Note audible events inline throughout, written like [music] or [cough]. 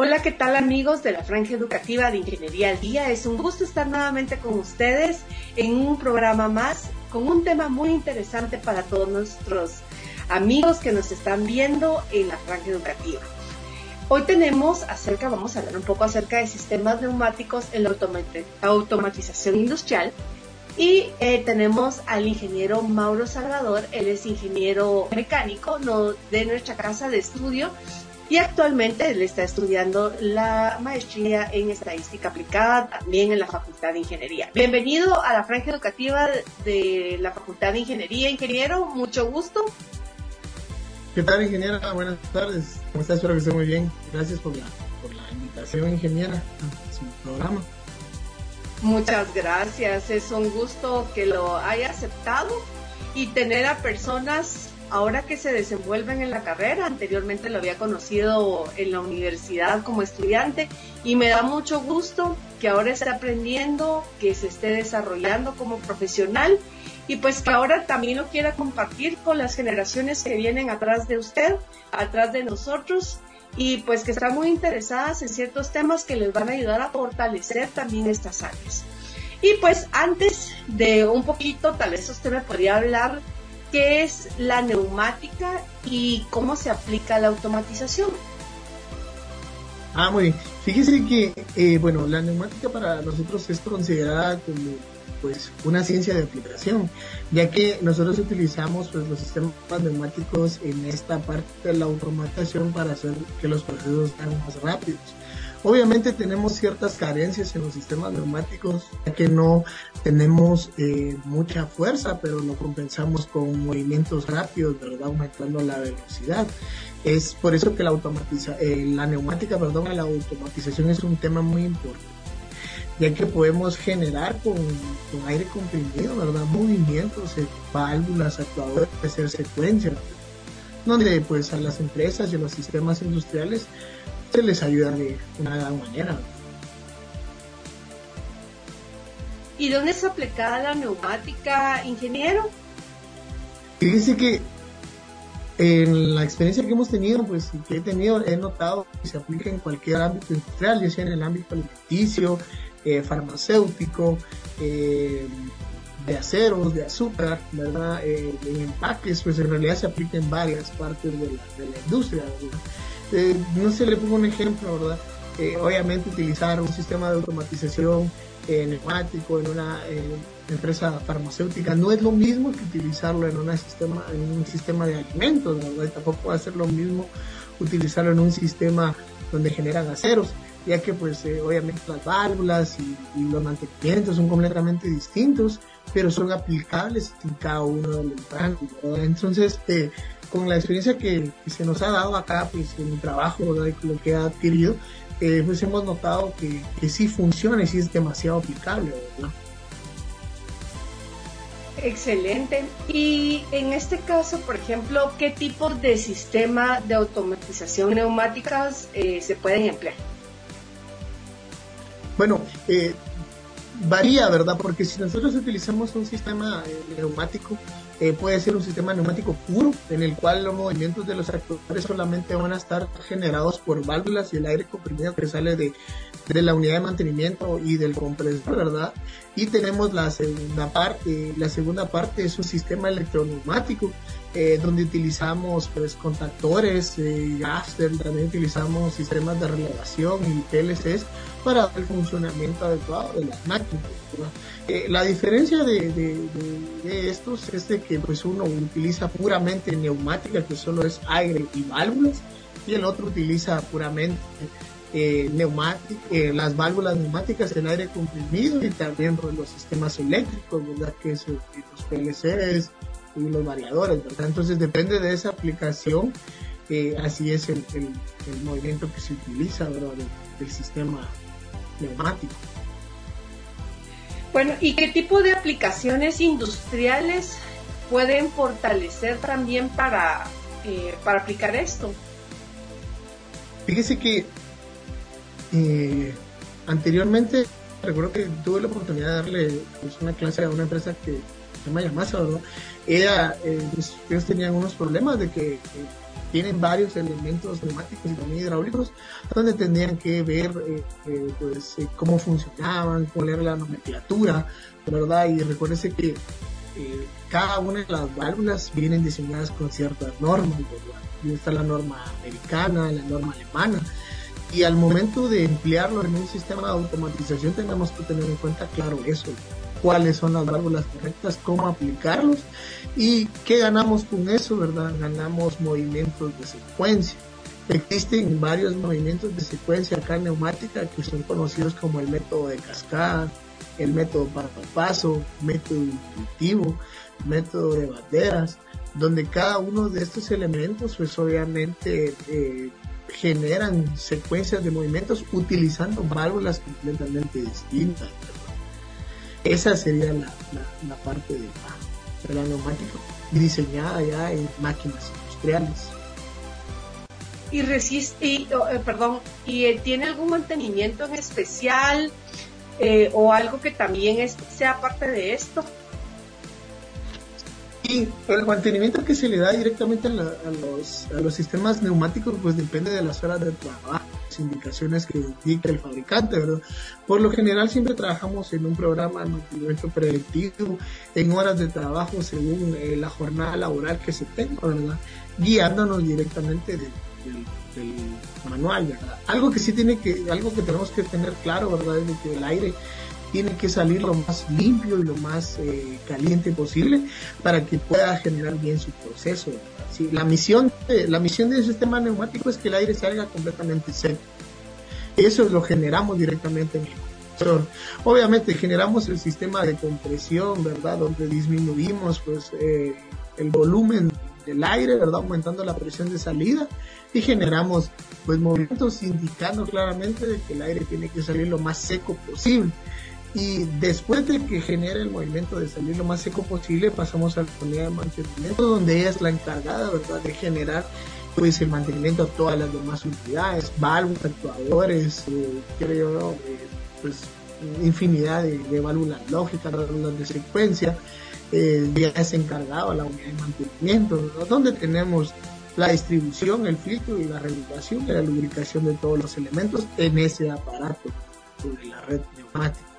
Hola, ¿qué tal amigos de la Franja Educativa de Ingeniería al Día? Es un gusto estar nuevamente con ustedes en un programa más con un tema muy interesante para todos nuestros amigos que nos están viendo en la Franja Educativa. Hoy tenemos acerca, vamos a hablar un poco acerca de sistemas neumáticos en la automatización industrial y eh, tenemos al ingeniero Mauro Salvador, él es ingeniero mecánico de nuestra casa de estudio y actualmente él está estudiando la maestría en estadística aplicada también en la Facultad de Ingeniería. Bienvenido a la franja educativa de la Facultad de Ingeniería, ingeniero, mucho gusto. ¿Qué tal, ingeniera? Buenas tardes. ¿Cómo estás? Espero que esté muy bien. Gracias por la, por la invitación, ingeniera, a su programa. Muchas gracias. Es un gusto que lo haya aceptado y tener a personas ahora que se desenvuelven en la carrera, anteriormente lo había conocido en la universidad como estudiante y me da mucho gusto que ahora esté aprendiendo, que se esté desarrollando como profesional y pues que ahora también lo quiera compartir con las generaciones que vienen atrás de usted, atrás de nosotros y pues que están muy interesadas en ciertos temas que les van a ayudar a fortalecer también estas áreas. Y pues antes de un poquito, tal vez usted me podría hablar qué es la neumática y cómo se aplica la automatización. Ah, muy bien. Fíjese que, eh, bueno, la neumática para nosotros es considerada como pues una ciencia de aplicación, ya que nosotros utilizamos pues los sistemas neumáticos en esta parte de la automatización para hacer que los procesos sean más rápidos. Obviamente tenemos ciertas carencias en los sistemas neumáticos, ya que no tenemos eh, mucha fuerza, pero lo compensamos con movimientos rápidos, ¿verdad? Aumentando la velocidad. Es por eso que la, automatiza, eh, la neumática, perdón, la automatización es un tema muy importante, ya que podemos generar con, con aire comprimido, ¿verdad? Movimientos, eh, válvulas, actuadores, hacer secuencias, donde pues a las empresas y a los sistemas industriales se les ayuda de una gran manera. ¿Y dónde es aplicada la neumática, ingeniero? Fíjese que en la experiencia que hemos tenido, pues que he tenido, he notado que se aplica en cualquier ámbito industrial, ya sea en el ámbito alimenticio, eh, farmacéutico, eh, de aceros, de azúcar, ¿verdad? Eh, en empaques, pues en realidad se aplica en varias partes de la, de la industria, ¿verdad? Eh, no sé, le pongo un ejemplo, ¿verdad? Eh, obviamente utilizar un sistema de automatización eh, neumático en una empresa farmacéutica no es lo mismo que utilizarlo en, una sistema, en un sistema de alimentos, ¿verdad? tampoco va a ser lo mismo utilizarlo en un sistema donde generan aceros, ya que pues obviamente las válvulas y, los mantenimientos son completamente distintos, pero son aplicables en cada uno de los rangos, Entonces, con la experiencia que, se nos ha dado acá, pues en el trabajo, ¿verdad? lo que ha adquirido, eh, pues hemos notado que, que sí funciona y sí es demasiado aplicable, ¿verdad? Excelente. Y en este caso, por ejemplo, ¿qué tipo de sistema de automatización neumáticas eh, se pueden emplear? Bueno, eh, varía, ¿verdad? Porque si nosotros utilizamos un sistema neumático, eh, puede ser un sistema neumático puro, en el cual los movimientos de los actuadores solamente van a estar generados por válvulas y el aire comprimido que sale de, de la unidad de mantenimiento y del compresor, ¿verdad? Y tenemos la segunda parte, la segunda parte es un sistema electroneumático, eh, donde utilizamos pues contactores, eh, también utilizamos sistemas de relevación y PLCs para el funcionamiento adecuado de las máquinas. Eh, la diferencia de, de, estos es de que pues uno utiliza puramente neumática, que solo es aire y válvulas, y el otro utiliza puramente eh, eh, las válvulas neumáticas, el aire comprimido y también pues, los sistemas eléctricos, ¿verdad? Que son los PLCs y los variadores, ¿verdad? Entonces depende de esa aplicación, así es el, movimiento que se utiliza, ¿verdad? del sistema neumático. Bueno, ¿y qué tipo de aplicaciones industriales pueden fortalecer también para, eh, para aplicar esto? Fíjese que eh, anteriormente recuerdo que tuve la oportunidad de darle pues, una clase a una empresa que llama Yamasa, ¿verdad? Ella, eh, pues, ellos tenían unos problemas de que tienen varios elementos neumáticos y también hidráulicos donde tendrían que ver eh, eh, pues, eh, cómo funcionaban, cuál era la nomenclatura, ¿verdad? Y recuérdese que cada una de las válvulas vienen diseñadas con ciertas normas, ¿verdad? Y está la norma americana, la norma alemana. Y al momento de emplearlo en un sistema de automatización tenemos que tener en cuenta, claro, eso, cuáles son las válvulas correctas, cómo aplicarlos y qué ganamos con eso, ¿verdad? Ganamos movimientos de secuencia. Existen varios movimientos de secuencia acá neumática que son conocidos como el método de cascada, el método para paso, método intuitivo, método de banderas, donde cada uno de estos elementos pues obviamente eh, generan secuencias de movimientos utilizando válvulas completamente distintas. Esa sería la, la, parte de la, neumática diseñada ya en máquinas industriales. Y resiste, oh, eh, perdón, ¿y eh, tiene algún mantenimiento en especial eh, o algo que también sea parte de esto? Y el mantenimiento que se le da directamente a, los, a los sistemas neumáticos pues depende de las horas de trabajo indicaciones que indica el fabricante, ¿verdad? Por lo general siempre trabajamos en un programa de mantenimiento preventivo, en horas de trabajo según eh, la jornada laboral que se tenga, ¿verdad? Guiándonos directamente del, manual, ¿verdad? Algo que sí tiene que, algo que tenemos que tener claro, ¿verdad? Es que el aire tiene que salir lo más limpio y lo más eh, caliente posible para que pueda generar bien su proceso. la misión la misión del sistema neumático es que el aire salga completamente seco. Eso lo generamos directamente en el compresor. Obviamente generamos el sistema de compresión, ¿verdad? Donde disminuimos pues eh, el volumen del aire, ¿verdad? Aumentando la presión de salida y generamos pues movimientos indicando claramente que el aire tiene que salir lo más seco posible y después de que genere el movimiento de salir lo más seco posible pasamos a la unidad de mantenimiento donde ella es la encargada verdad de generar pues el mantenimiento a todas las demás unidades válvulas actuadores eh, creo eh, pues infinidad de, válvulas lógicas válvulas de secuencia. Eh, ya es encargado a la unidad de mantenimiento donde tenemos la distribución, el filtro y la regulación y la lubricación de todos los elementos en ese aparato sobre la red neumática.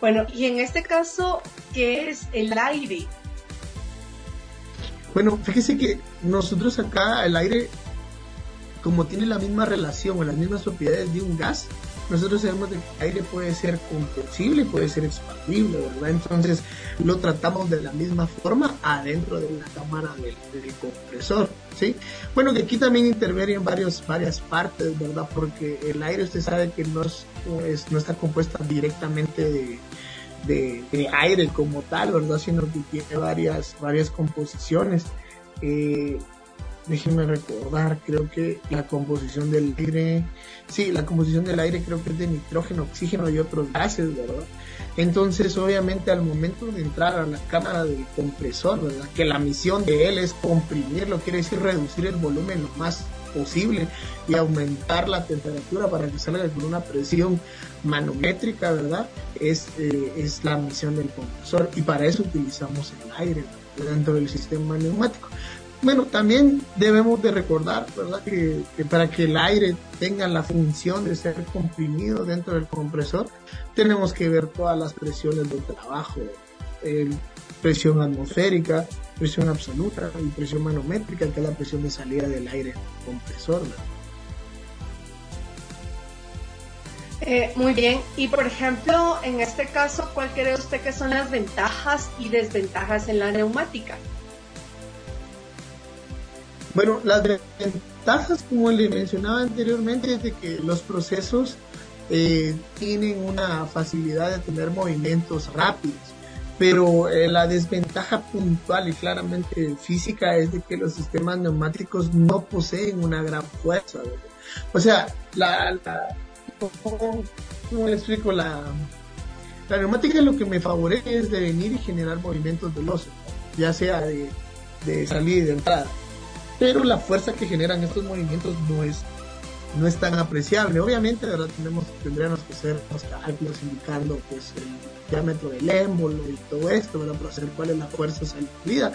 Bueno, y en este caso, ¿qué es el aire? Bueno, fíjese que nosotros acá el aire, como tiene la misma relación o las mismas propiedades de un gas, nosotros sabemos que el aire puede ser compresible, puede ser expandible, ¿verdad? Entonces lo tratamos de la misma forma adentro de la cámara del, compresor, ¿sí? Bueno, que aquí también intervienen varios, varias partes, ¿verdad? Porque el aire usted sabe que no, es, no está compuesta directamente de, de, aire como tal, ¿verdad? Sino que tiene varias, varias composiciones. Eh, déjenme recordar, creo que la composición del aire, sí, la composición del aire creo que es de nitrógeno, oxígeno y otros gases, ¿verdad? Entonces, obviamente, al momento de entrar a la cámara del compresor, ¿verdad? Que la misión de él es comprimirlo, quiere decir reducir el volumen lo más posible y aumentar la temperatura para que salga con una presión manométrica, ¿verdad? Es, eh, es la misión del compresor y para eso utilizamos el aire dentro del sistema neumático. Bueno, también debemos de recordar, ¿verdad? Que, para que el aire tenga la función de ser comprimido dentro del compresor, tenemos que ver todas las presiones del trabajo, presión atmosférica, presión absoluta y presión manométrica, que es la presión de salida del aire compresor. Eh, muy bien, y por ejemplo, en este caso, ¿cuál cree usted que son las ventajas y desventajas en la neumática? Bueno, las ventajas, como le mencionaba anteriormente, es de que los procesos eh, tienen una facilidad de tener movimientos rápidos, pero eh, la desventaja puntual y claramente física es de que los sistemas neumáticos no poseen una gran fuerza. O sea, la, la ¿cómo le explico? La, la neumática lo que me favorece es de venir y generar movimientos veloces, ya sea de, de salida y de entrada pero la fuerza que generan estos movimientos no es no es tan apreciable. Obviamente, ¿verdad? Tenemos, tendríamos que hacer los cálculos indicando pues el diámetro del émbolo y todo esto, ¿verdad? Para saber cuál es la fuerza salida.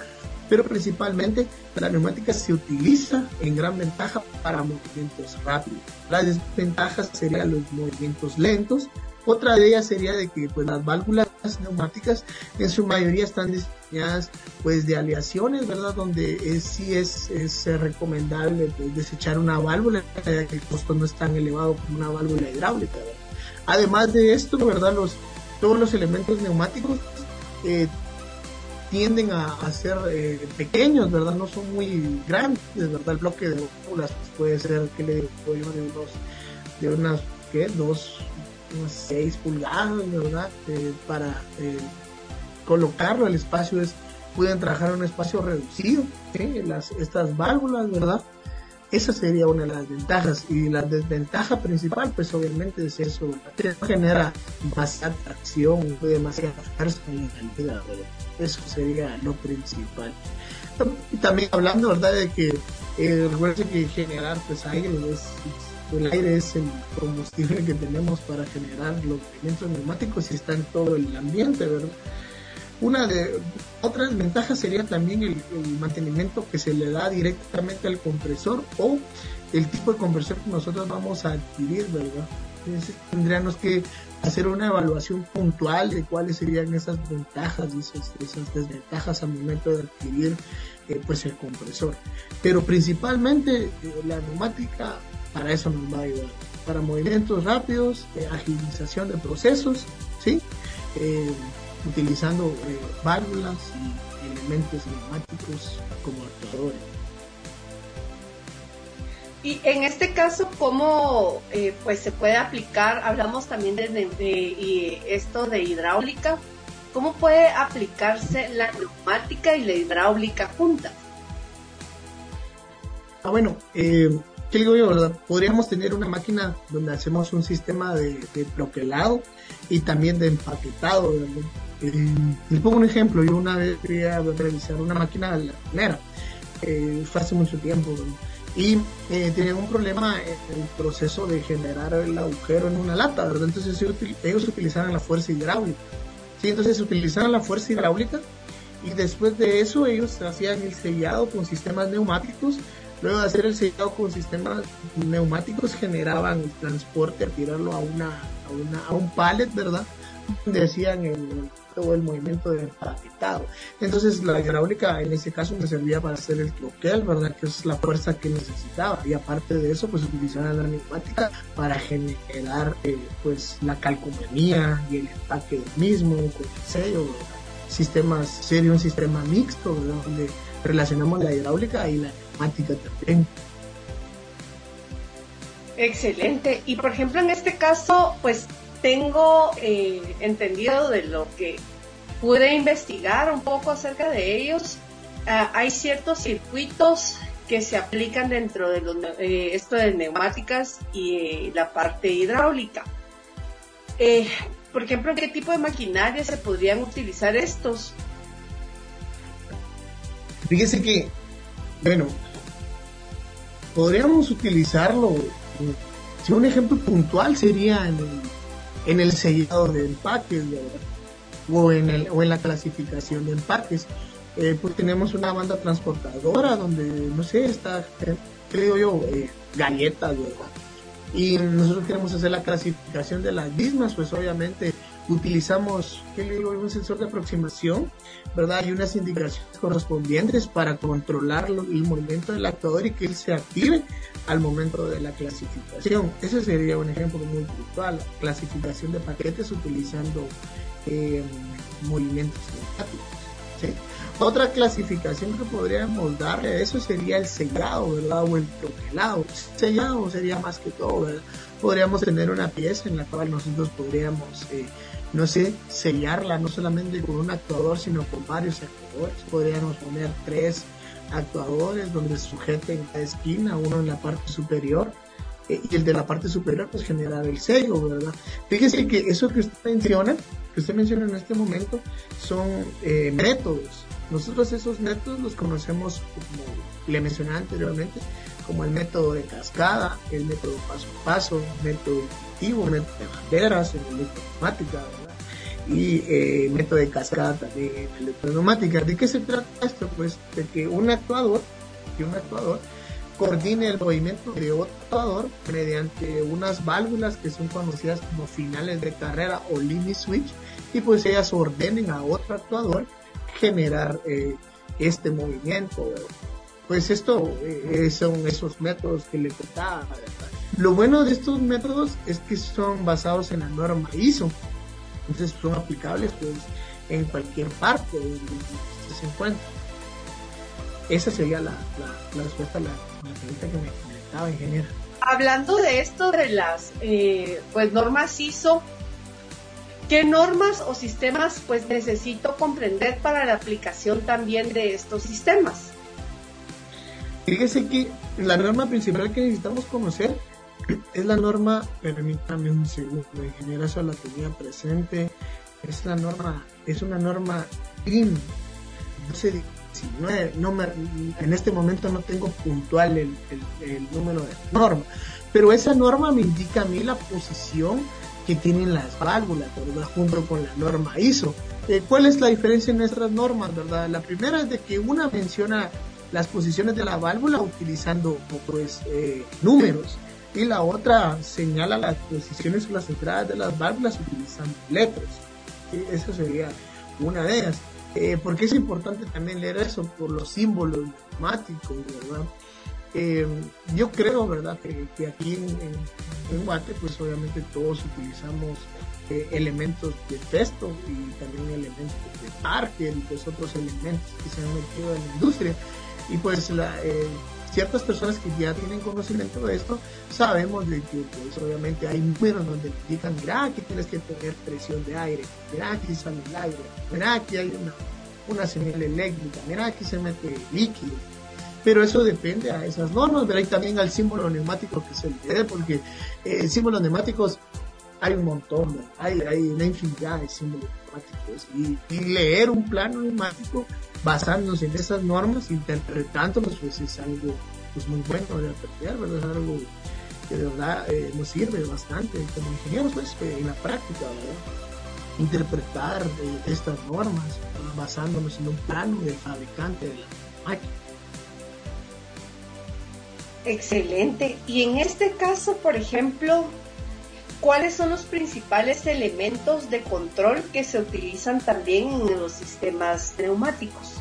Pero principalmente la neumática se utiliza en gran ventaja para movimientos rápidos. Las desventajas serían los movimientos lentos. Otra de ellas sería de que pues las válvulas neumáticas en su mayoría están diseñadas pues de aleaciones, ¿verdad? Donde es, sí es, es recomendable pues, desechar una válvula, ya que el costo no es tan elevado como una válvula hidráulica. Además de esto, ¿verdad? Los, todos los elementos neumáticos eh, tienden a, ser eh, pequeños, ¿verdad? No son muy grandes, ¿verdad? El bloque de válvulas pues, puede ser, que le digo? De unos, de unas, ¿qué? Dos, unas 6 pulgadas, ¿verdad? Eh, para eh, colocarlo, el espacio es, pueden trabajar en un espacio reducido, Las, estas válvulas, ¿verdad? Esa sería una de las ventajas. Y la desventaja principal, pues obviamente es eso, genera demasiada tracción, demasiada fuerza en la vida, Eso sería lo principal. También hablando, ¿verdad? De que eh, recuerden que generar pues aire es el aire es el combustible que tenemos para generar los movimientos neumáticos y está en todo el ambiente, ¿verdad? Una de otras ventajas sería también el, mantenimiento que se le da directamente al compresor o el tipo de compresor que nosotros vamos a adquirir, ¿verdad? Entonces, tendríamos que hacer una evaluación puntual de cuáles serían esas ventajas y esas, desventajas al momento de adquirir eh, pues el compresor. Pero principalmente eh, la neumática para eso nos va a ayudar. Para movimientos rápidos, eh, agilización de procesos, ¿sí? Eh, utilizando eh, válvulas y elementos neumáticos como actuadores. Y en este caso, ¿cómo pues se puede aplicar? Hablamos también de, esto de hidráulica. ¿Cómo puede aplicarse la neumática y la hidráulica juntas? Ah, bueno, eh, ¿qué digo yo, verdad? Podríamos tener una máquina donde hacemos un sistema de, de y también de empaquetado, eh, les pongo un ejemplo, yo una vez quería revisar una máquina de la eh, fue hace mucho tiempo, y eh, tenían un problema en el proceso de generar el agujero en una lata, ¿verdad? Entonces ellos utilizaban la fuerza hidráulica, ¿sí? Entonces utilizaban la fuerza hidráulica y después de eso ellos hacían el sellado con sistemas neumáticos Luego de hacer el sellado con sistemas neumáticos generaban el transporte tirarlo a una a, un pallet, ¿verdad? Decían el, todo el movimiento de empaquetado. Entonces la hidráulica en ese caso me servía para hacer el troquel, ¿verdad? Que es la fuerza que necesitaba. Y aparte de eso, pues utilizaban la neumática para generar eh, pues la calcomanía y el empaque del mismo con el sello, Sistemas, sería un sistema mixto, ¿verdad? Donde relacionamos la hidráulica y la también. Excelente. Y por ejemplo, en este caso, pues tengo eh, entendido de lo que pude investigar un poco acerca de ellos. Ah, hay ciertos circuitos que se aplican dentro de los, eh, esto de neumáticas y eh, la parte hidráulica. por ejemplo, ¿en qué tipo de maquinaria se podrían utilizar estos? Fíjese que bueno, podríamos utilizarlo. Si un ejemplo puntual sería en el, en el sellado de empaques, o en, el, o en la clasificación de empaques. Eh, pues tenemos una banda transportadora donde, no sé, está, creo yo, eh, galletas, ¿verdad? Y nosotros queremos hacer la clasificación de las mismas, pues obviamente utilizamos, ¿qué le digo? Un sensor de aproximación, ¿verdad? Y unas indicaciones correspondientes para controlar el movimiento del actuador y que él se active al momento de la clasificación. Ese sería un ejemplo muy puntual, clasificación de paquetes utilizando eh, movimientos. Otra clasificación que podríamos darle a eso sería el sellado, ¿verdad? O el troquelado. Sellado sería más que todo, ¿verdad? Podríamos tener una pieza en la cual nosotros podríamos eh, no sé, sellarla no solamente con un actuador, sino con varios actuadores. Podríamos poner tres actuadores donde sujeten la esquina, uno en la parte superior eh, y el de la parte superior pues generar el sello, ¿verdad? Fíjese que eso que usted menciona, que usted menciona en este momento, son eh, métodos. Nosotros esos métodos los conocemos, como le mencionaba anteriormente, como el método de cascada, el método paso a paso, método intuitivo, método de banderas, el electroneumática, ¿verdad? Y eh, método de cascada también en electroneumática. ¿De qué se trata esto? Pues de que un actuador, que un actuador coordine el movimiento de otro actuador mediante unas válvulas que son conocidas como finales de carrera o limit switch y pues ellas ordenen a otro actuador generar eh, este movimiento. Pues esto eh, son esos métodos que le contaba. Lo bueno de estos métodos es que son basados en la norma ISO. Entonces son aplicables pues en cualquier parte donde se encuentra. Esa sería la, respuesta a la, pregunta que me comentaba, ingeniero. Hablando de esto de las eh, pues normas ISO, ¿Qué normas o sistemas pues necesito comprender para la aplicación también de estos sistemas? Fíjese que la norma principal que necesitamos conocer [clears throat] es la norma, permítame un segundo, ingeniero, eso la tenía presente, es la norma, es una norma GRIM 1219, no en este momento no tengo puntual el, el número de norma, pero esa norma me indica a mí la posición que tienen las válvulas, ¿verdad? Junto con la norma ISO. Eh, ¿Cuál es la diferencia en nuestras normas, verdad? La primera es de que una menciona las posiciones de la válvula utilizando pues eh, números y la otra señala las posiciones o las entradas de las válvulas utilizando letras. Esa sería una de ellas. Eh, porque es importante también leer eso por los símbolos matemáticos, ¿verdad? Eh, yo creo, ¿verdad?, que, aquí en, en, Guate, pues obviamente todos utilizamos eh, elementos de texto y también elementos de parque y pues otros elementos que se han metido en la industria. Y pues eh, ciertas personas que ya tienen conocimiento de esto, sabemos de que pues obviamente hay números donde indican, mira, aquí tienes que tener presión de aire, mira, aquí sale el aire, mira, aquí hay una, una señal eléctrica, mira, aquí se mete líquido pero eso depende a esas normas, pero hay también al símbolo neumático que se le porque eh, símbolos neumáticos hay un montón, hay, hay una infinidad de símbolos neumáticos y, leer un plano neumático basándose en esas normas, interpretándolos, pues es algo pues muy bueno de aprender, ¿verdad? Es algo que de verdad eh, nos sirve bastante como ingenieros, pues eh, en la práctica, ¿verdad? Interpretar estas normas basándonos en un plano del fabricante de la máquina. Excelente. Y en este caso, por ejemplo, ¿cuáles son los principales elementos de control que se utilizan también en los sistemas neumáticos?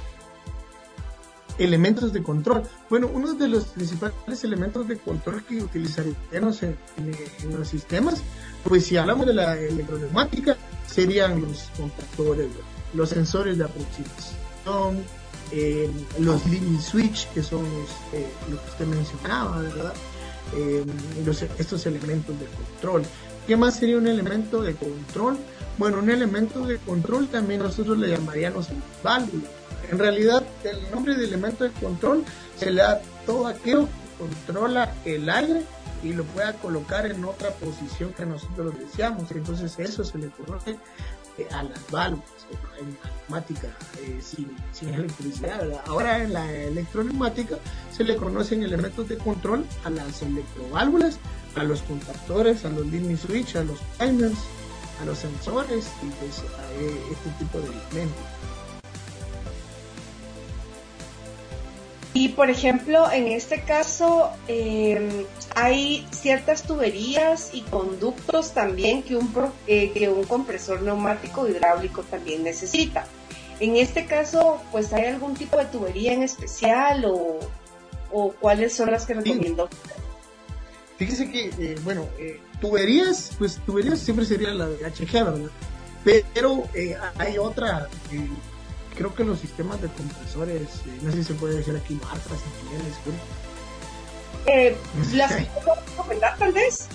Elementos de control. Bueno, uno de los principales elementos de control que utilizaríamos en, los sistemas, pues si hablamos de la electroneumática, serían los contactores, los sensores de aproximación, eh, los limit switch, que son eh, lo que usted mencionaba, ¿verdad? Eh, estos elementos de control. ¿Qué más sería un elemento de control? Bueno, un elemento de control también nosotros le llamaríamos válvula. En realidad, el nombre de elemento de control se le da todo aquello que controla el aire y lo pueda colocar en otra posición que nosotros deseamos. Entonces, eso se le conoce a las válvulas en neumática eh, sin, electricidad. Ahora en la electroneumática se le conocen elementos de control a las electroválvulas, a los contactores, a los limit switch, a los timers, a los sensores y pues a eh, este tipo de elementos. Y por ejemplo, en este caso em, hay ciertas tuberías y conductos también que un, eh, que un compresor neumático hidráulico también necesita. En este caso, pues hay algún tipo de tubería en especial o, o cuáles son las que recomiendo. Fíjese que, eh, bueno, eh, tuberías, pues tuberías siempre sería la de HG, ¿verdad? Pero hay otra creo que los sistemas de compresores, eh, no sé si se puede decir aquí marcas, ingenieros, eh, ¿Las puedo comentar tal vez?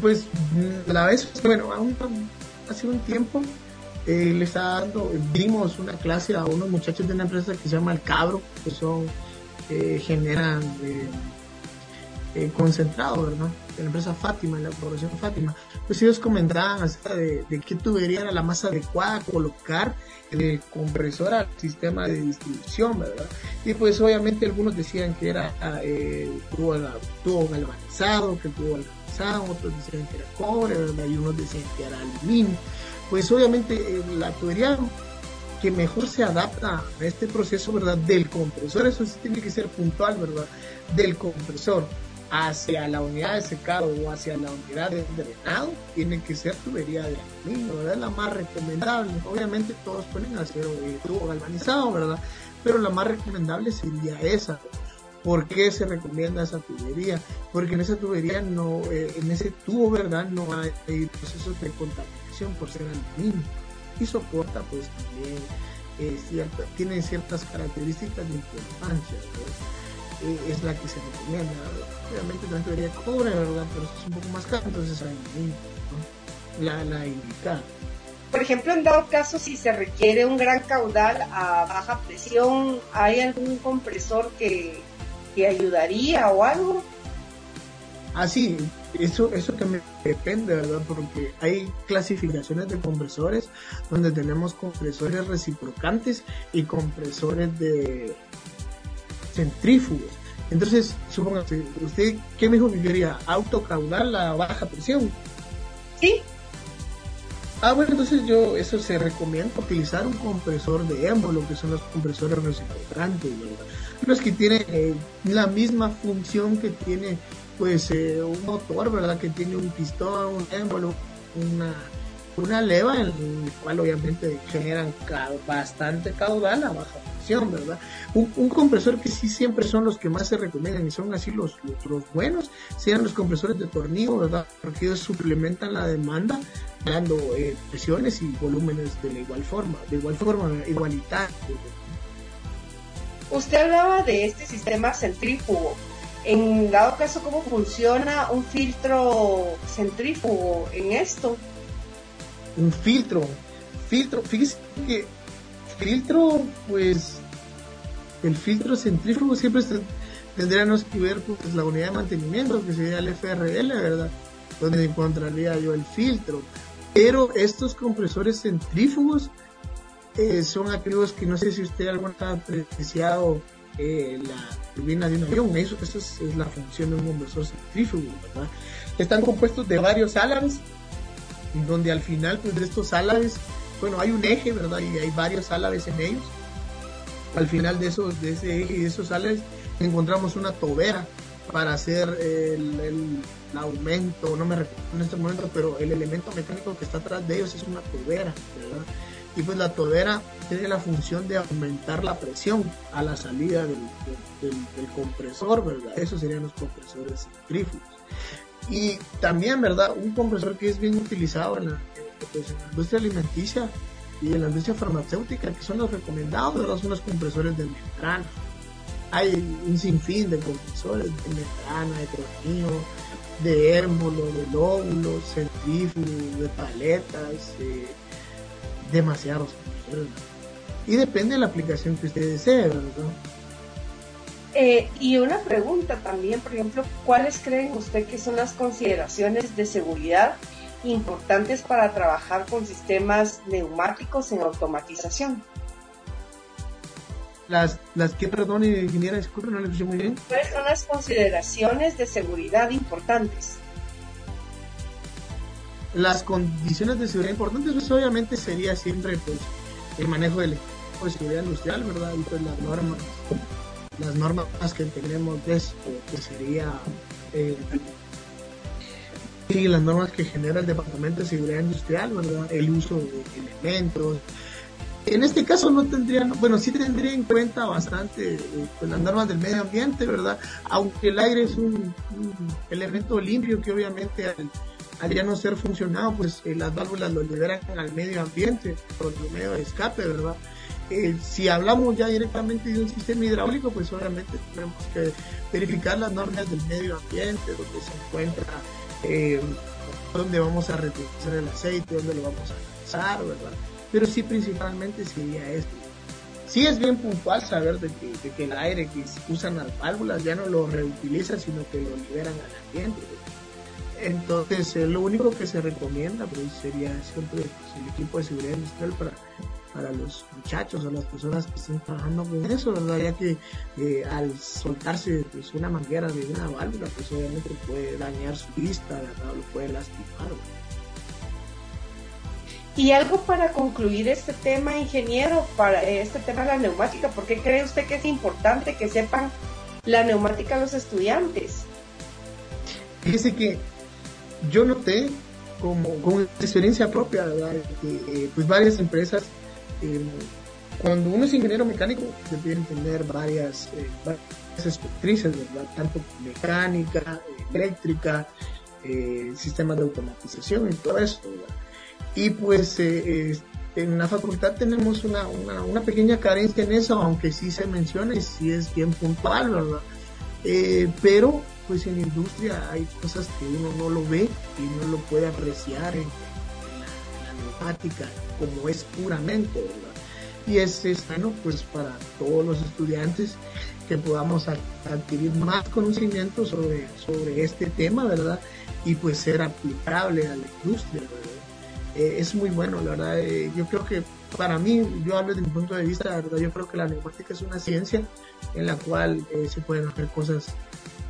Pues la vez, bueno, hace un tiempo eh, le está dando, dimos una clase a unos muchachos de una empresa que se llama El Cabro, que son, eh, generan eh, concentrado, ¿verdad? En la empresa Fátima, la corporación Fátima, pues ellos comentaban acerca de, qué tubería era la más adecuada colocar el compresor al sistema de distribución, ¿verdad? Y pues obviamente algunos decían que era eh, tubo, tubo galvanizado, que el tubo galvanizado, otros decían que era cobre, ¿verdad? Y unos decían que era aluminio. Pues obviamente eh, la tubería que mejor se adapta a este proceso, ¿verdad? Del compresor, eso sí tiene que ser puntual, ¿verdad? Del compresor hacia la unidad de secado o hacia la unidad de drenado, tiene que ser tubería de aluminio, ¿verdad? La más recomendable. Obviamente todos pueden hacer eh, tubo galvanizado, ¿verdad? Pero la más recomendable sería esa. ¿Por qué se recomienda esa tubería? Porque en esa tubería no, eh, en ese tubo, ¿verdad? No hay procesos de contaminación por ser aluminio y soporta pues también eh, tiene ciertas características de importancia, eh, es la que se recomienda. Obviamente también debería cobre, ¿verdad? Pero es un poco más caro, entonces hay la, la indicada. Por ejemplo, en dado caso, si se requiere un gran caudal a baja presión, ¿hay algún compresor que, que ayudaría o algo? Ah, sí, eso, eso también depende, ¿verdad? Porque hay clasificaciones de compresores donde tenemos compresores reciprocantes y compresores de centrífugos. Entonces, supóngase, ¿usted qué mejor quería? ¿Autocaudal a baja presión? Sí. Ah, bueno, entonces yo, eso se recomienda utilizar un compresor de émbolo, que son los compresores ¿verdad? Los que tienen eh, la misma función que tiene pues eh, un motor, ¿verdad? Que tiene un pistón, un émbolo, una, una leva en el cual obviamente generan bastante caudal a baja presión, ¿verdad? Un, compresor que sí siempre son los que más se recomiendan y son así los, los, buenos, sean los compresores de tornillo, ¿verdad? Porque ellos suplementan la demanda dando eh, presiones y volúmenes de la igual forma, de igual forma, igualitario. Usted hablaba de este sistema centrífugo en dado caso, ¿cómo funciona un filtro centrífugo en esto? Un filtro, filtro, fíjese que filtro, pues, el filtro centrífugo siempre tendríamos que ver pues, la unidad de mantenimiento, que sería el FRL, ¿verdad? Donde encontraría yo el filtro. Pero estos compresores centrífugos eh, son aquellos que no sé si usted alguna vez ha apreciado eh, la turbina de un avión. Eso, es, la función de un compresor centrífugo, ¿verdad? Están compuestos de varios álabes, donde al final pues, de estos álabes, bueno, hay un eje, ¿verdad? Y hay varios álabes en ellos. Al final de, esos, de ese eje y de esos álabes encontramos una tobera para hacer el, el, aumento, no me recuerdo en este momento, pero el elemento mecánico que está atrás de ellos es una tobera, ¿verdad? y pues la todera tiene la función de aumentar la presión a la salida del, compresor, ¿verdad? Esos serían los compresores centrífugos. Y también, ¿verdad? Un compresor que es bien utilizado en la, pues, en la industria alimenticia y en la industria farmacéutica, que son los recomendados, ¿verdad? Son los compresores de membrana. Hay un sinfín de compresores de membrana, de tronillo, de hérmolo, de lóbulos, centrífugos, de paletas, eh, demasiados Y depende de la aplicación que usted desee, ¿verdad? Eh, y una pregunta también, por ejemplo, ¿cuáles creen usted que son las consideraciones de seguridad importantes para trabajar con sistemas neumáticos en automatización? Las, las que, perdón, ingeniera, disculpe, no le escuché muy bien. ¿Cuáles son las consideraciones de seguridad importantes? las condiciones de seguridad importantes, pues obviamente sería siempre pues el manejo del equipo de seguridad industrial, ¿verdad? Y pues las normas, las normas que tenemos de esto, que sería eh, las normas que genera el Departamento de Seguridad Industrial, ¿verdad? El uso de elementos. En este caso no tendrían, bueno, sí tendría en cuenta bastante eh, pues, las normas del medio ambiente, ¿verdad? Aunque el aire es un, elemento limpio que obviamente al, al ya no ser funcionado, pues eh, las válvulas lo liberan al medio ambiente por medio de escape, ¿verdad? Eh, si hablamos ya directamente de un sistema hidráulico, pues obviamente tenemos que verificar las normas del medio ambiente, donde se encuentra, eh, dónde vamos a reutilizar el aceite, dónde lo vamos a lanzar, ¿verdad? Pero sí, principalmente sería esto, sí es bien puntual saber de que, el aire que usan las válvulas ya no lo reutilizan, sino que lo liberan al ambiente. Entonces, eh, lo único que se recomienda pues, sería siempre pues, el equipo de seguridad industrial para, para los muchachos o las personas que estén trabajando con eso, ¿verdad? Ya que eh, al soltarse pues, una manguera de una válvula, pues obviamente puede dañar su vista, ¿verdad? Lo puede lastimar. Y algo para concluir este tema, ingeniero, para este tema de la neumática, ¿por qué cree usted que es importante que sepan la neumática los estudiantes? Fíjese que yo noté como con experiencia propia, ¿verdad? Que, eh, pues varias empresas, eh, cuando uno es ingeniero mecánico, deben tener varias, eh, varias espectrices, ¿verdad? Tanto mecánica, eléctrica, sistemas de automatización y todo eso, ¿verdad? Y pues en la facultad tenemos una, una, pequeña carencia en eso, aunque sí se menciona y sí es bien puntual, ¿verdad? pero pues en la industria hay cosas que uno no lo ve y no lo puede apreciar en, la, neumática como es puramente, ¿verdad? Y es, bueno pues para todos los estudiantes que podamos adquirir más conocimiento sobre, sobre este tema, ¿verdad? Y pues ser aplicable a la industria, ¿verdad? Eh, es muy bueno, la verdad. Eh, yo creo que para mí, yo hablo desde mi punto de vista, verdad, yo creo que la neumática es una ciencia en la cual eh, se pueden hacer cosas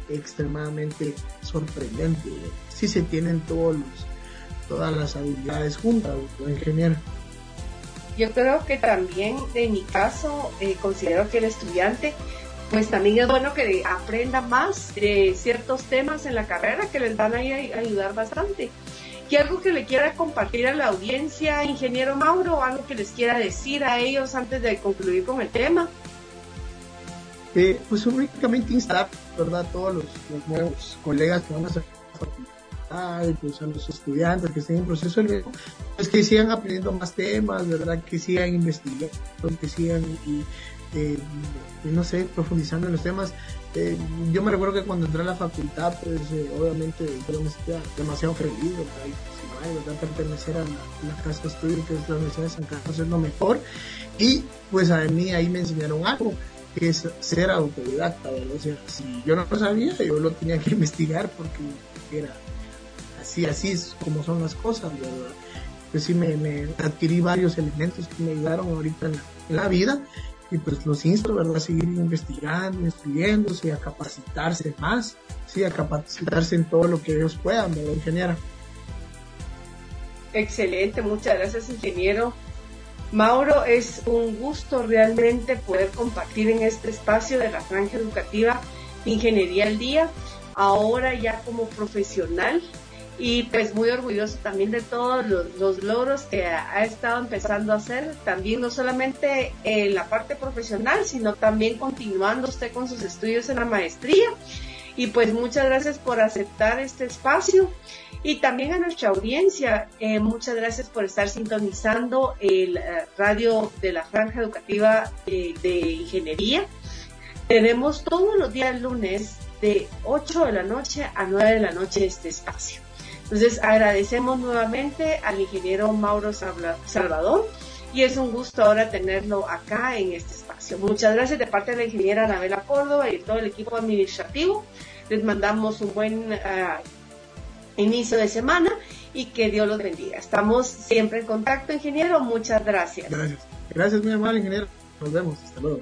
extremadamente sorprendente. Si se tienen todos todas las habilidades juntas, ingeniero. Yo creo que también, en mi caso, eh, considero que el estudiante, pues también es bueno que aprenda más de ciertos temas en la carrera que les van a, ayudar bastante. ¿Y algo que le quiera compartir a la audiencia, ingeniero Mauro, algo que les quiera decir a ellos antes de concluir con el tema? Eh, pues únicamente instar, ¿verdad? Todos los, nuevos colegas que van a hacer y pues a los estudiantes que estén en proceso de pues que sigan aprendiendo más temas, ¿verdad? Que sigan investigando, que sigan y, eh, no sé, profundizando en los temas. Eh, yo me recuerdo que cuando entré a la facultad, pues obviamente yo me sentía demasiado feliz, ¿verdad? ¿verdad? Pertenecer a la, casa de estudio que es la Universidad de San Carlos es lo mejor. Y pues a mí ahí me enseñaron algo que es ser autodidacta, O sea, si yo no lo sabía, yo lo tenía que [laughs] investigar porque era así, así es como son las cosas, ¿verdad? Pues sí, me, adquirí varios elementos que me ayudaron ahorita en la, vida y pues los insto, ¿verdad? A seguir investigando, estudiándose, a capacitarse más, sí, a capacitarse en todo lo que ellos puedan, ¿verdad, ingeniero? Excelente, muchas gracias, ingeniero. Mauro, es un gusto realmente poder compartir en este espacio de la franja educativa Ingeniería al Día, ahora ya como profesional y pues muy orgulloso también de todos los, logros que ha estado empezando a hacer, también no solamente en la parte profesional, sino también continuando usted con sus estudios en la maestría. Y pues muchas gracias por aceptar este espacio y también a nuestra audiencia, eh, muchas gracias por estar sintonizando el eh, radio de la Franja Educativa de, Ingeniería. Tenemos todos los días lunes de 8 de la noche a 9 de la noche este espacio. Entonces agradecemos nuevamente al ingeniero Mauro Salvador y es un gusto ahora tenerlo acá en este espacio. Muchas gracias de parte de la ingeniera Anabela Córdoba y todo el equipo administrativo. Les mandamos un buen ah, inicio de semana y que Dios los bendiga. Estamos siempre en contacto, ingeniero. Muchas gracias. Gracias. Gracias, mi amable ingeniero. Nos vemos. Hasta luego.